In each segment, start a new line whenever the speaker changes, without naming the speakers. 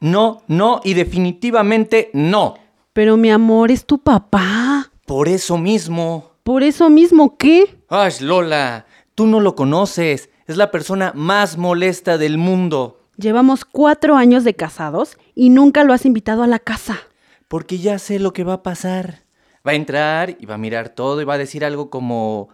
no, no y definitivamente no.
Pero mi amor, es tu papá.
Por eso mismo.
Por eso mismo, ¿qué?
Ay, Lola, tú no lo conoces. Es la persona más molesta del mundo.
Llevamos cuatro años de casados y nunca lo has invitado a la casa.
Porque ya sé lo que va a pasar. Va a entrar y va a mirar todo y va a decir algo como...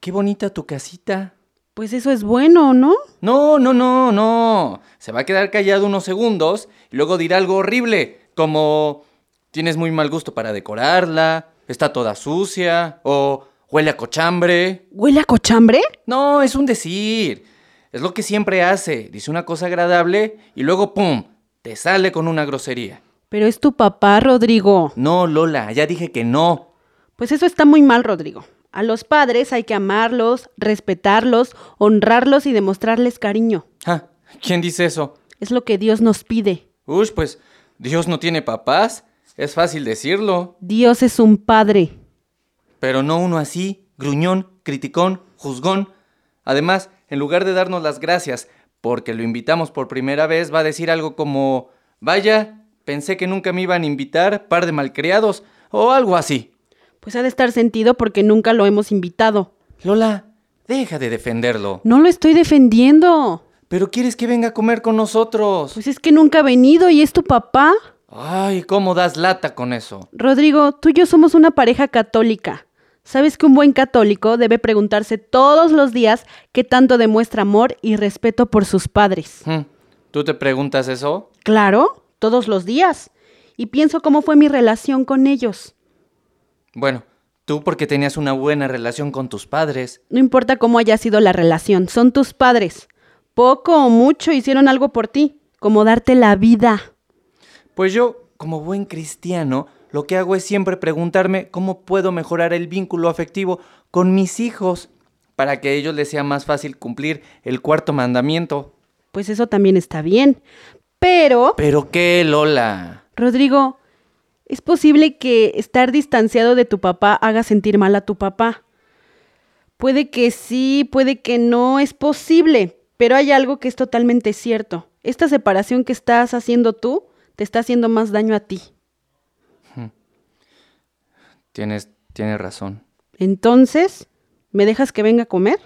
Qué bonita tu casita.
Pues eso es bueno, ¿no?
No, no, no, no. Se va a quedar callado unos segundos y luego dirá algo horrible, como tienes muy mal gusto para decorarla, está toda sucia o huele a cochambre.
¿Huele a cochambre?
No, es un decir. Es lo que siempre hace. Dice una cosa agradable y luego ¡pum! te sale con una grosería.
Pero es tu papá, Rodrigo.
No, Lola, ya dije que no.
Pues eso está muy mal, Rodrigo. A los padres hay que amarlos, respetarlos, honrarlos y demostrarles cariño.
Ah, ¿Quién dice eso?
Es lo que Dios nos pide.
Uy, pues, ¿Dios no tiene papás? Es fácil decirlo.
Dios es un padre.
Pero no uno así, gruñón, criticón, juzgón. Además, en lugar de darnos las gracias porque lo invitamos por primera vez, va a decir algo como, vaya, pensé que nunca me iban a invitar, par de malcriados, o algo así.
Pues ha de estar sentido porque nunca lo hemos invitado.
Lola, deja de defenderlo.
No lo estoy defendiendo.
Pero quieres que venga a comer con nosotros.
Pues es que nunca ha venido y es tu papá.
Ay, ¿cómo das lata con eso?
Rodrigo, tú y yo somos una pareja católica. ¿Sabes que un buen católico debe preguntarse todos los días qué tanto demuestra amor y respeto por sus padres?
¿Tú te preguntas eso?
Claro, todos los días. Y pienso cómo fue mi relación con ellos.
Bueno, tú porque tenías una buena relación con tus padres.
No importa cómo haya sido la relación, son tus padres. Poco o mucho hicieron algo por ti, como darte la vida.
Pues yo, como buen cristiano, lo que hago es siempre preguntarme cómo puedo mejorar el vínculo afectivo con mis hijos para que a ellos les sea más fácil cumplir el cuarto mandamiento.
Pues eso también está bien. Pero...
¿Pero qué, Lola?
Rodrigo, es posible que estar distanciado de tu papá haga sentir mal a tu papá. Puede que sí, puede que no, es posible, pero hay algo que es totalmente cierto. Esta separación que estás haciendo tú te está haciendo más daño a ti.
Tienes, tienes razón.
Entonces, ¿me dejas que venga a comer?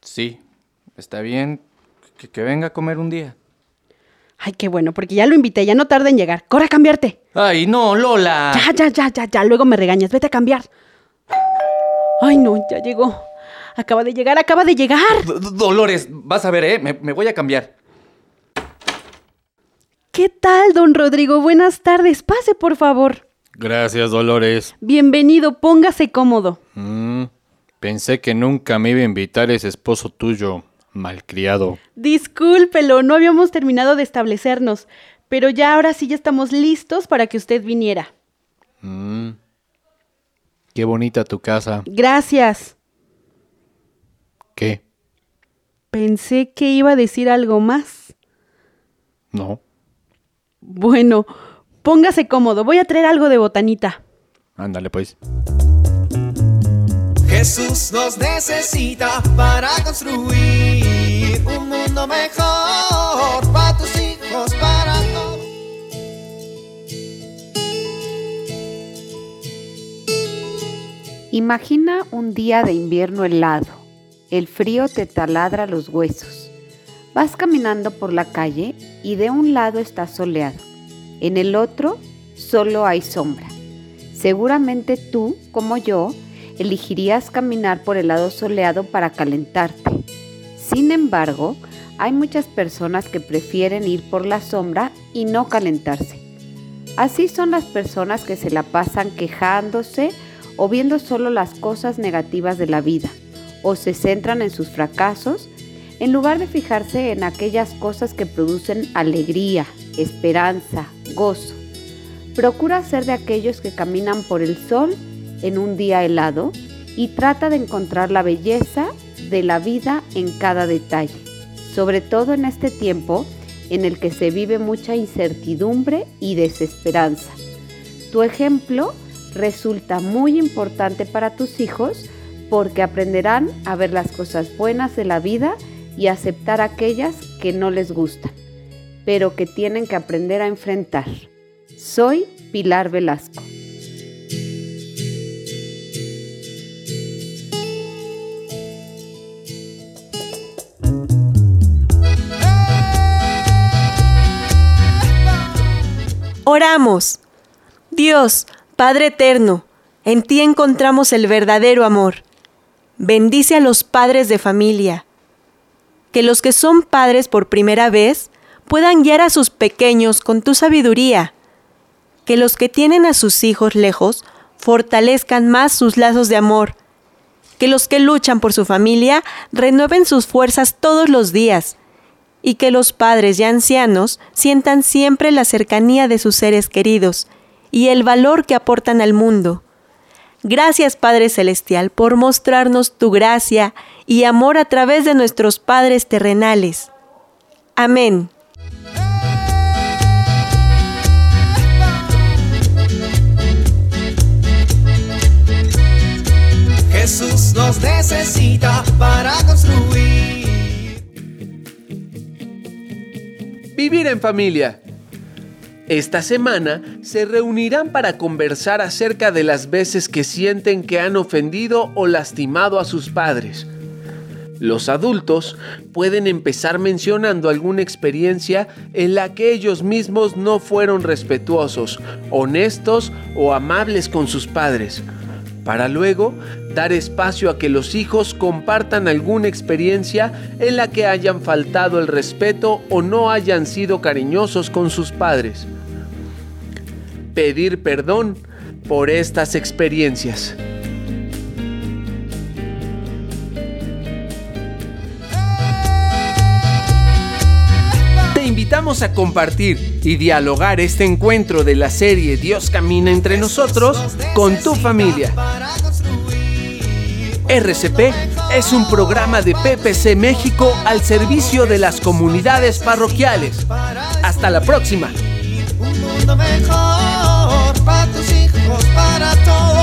Sí, está bien que, que venga a comer un día.
Ay, qué bueno, porque ya lo invité, ya no tarda en llegar. ¡Corre a cambiarte!
¡Ay, no, Lola!
Ya, ya, ya, ya, ya, luego me regañas, vete a cambiar. Ay, no, ya llegó. Acaba de llegar, acaba de llegar.
D- Dolores, vas a ver, ¿eh? Me, me voy a cambiar.
¿Qué tal, don Rodrigo? Buenas tardes, pase, por favor.
Gracias, Dolores.
Bienvenido, póngase cómodo.
Mm, pensé que nunca me iba a invitar ese esposo tuyo, malcriado.
Discúlpelo, no habíamos terminado de establecernos, pero ya ahora sí ya estamos listos para que usted viniera.
Mm, qué bonita tu casa.
Gracias.
¿Qué?
Pensé que iba a decir algo más.
No.
Bueno, póngase cómodo, voy a traer algo de botanita.
Ándale, pues.
Jesús nos necesita para construir mejor para tus hijos, para todos.
Imagina un día de invierno helado. El frío te taladra los huesos. Vas caminando por la calle y de un lado está soleado. En el otro solo hay sombra. Seguramente tú, como yo, elegirías caminar por el lado soleado para calentarte. Sin embargo, hay muchas personas que prefieren ir por la sombra y no calentarse. Así son las personas que se la pasan quejándose o viendo solo las cosas negativas de la vida, o se centran en sus fracasos, en lugar de fijarse en aquellas cosas que producen alegría, esperanza, gozo. Procura ser de aquellos que caminan por el sol en un día helado y trata de encontrar la belleza de la vida en cada detalle, sobre todo en este tiempo en el que se vive mucha incertidumbre y desesperanza. Tu ejemplo resulta muy importante para tus hijos porque aprenderán a ver las cosas buenas de la vida y aceptar aquellas que no les gustan, pero que tienen que aprender a enfrentar. Soy Pilar Velasco.
Dios, Padre eterno, en ti encontramos el verdadero amor. Bendice a los padres de familia. Que los que son padres por primera vez puedan guiar a sus pequeños con tu sabiduría. Que los que tienen a sus hijos lejos fortalezcan más sus lazos de amor. Que los que luchan por su familia renueven sus fuerzas todos los días y que los padres y ancianos sientan siempre la cercanía de sus seres queridos y el valor que aportan al mundo. Gracias Padre Celestial por mostrarnos tu gracia y amor a través de nuestros padres terrenales. Amén.
Jesús nos necesita para construir.
Vivir en familia. Esta semana se reunirán para conversar acerca de las veces que sienten que han ofendido o lastimado a sus padres. Los adultos pueden empezar mencionando alguna experiencia en la que ellos mismos no fueron respetuosos, honestos o amables con sus padres para luego dar espacio a que los hijos compartan alguna experiencia en la que hayan faltado el respeto o no hayan sido cariñosos con sus padres. Pedir perdón por estas experiencias. Te invitamos a compartir y dialogar este encuentro de la serie Dios camina entre nosotros con tu familia. RCP es un programa de PPC México al servicio de las comunidades parroquiales. Hasta la próxima.
Un mundo mejor para tus hijos, para todos.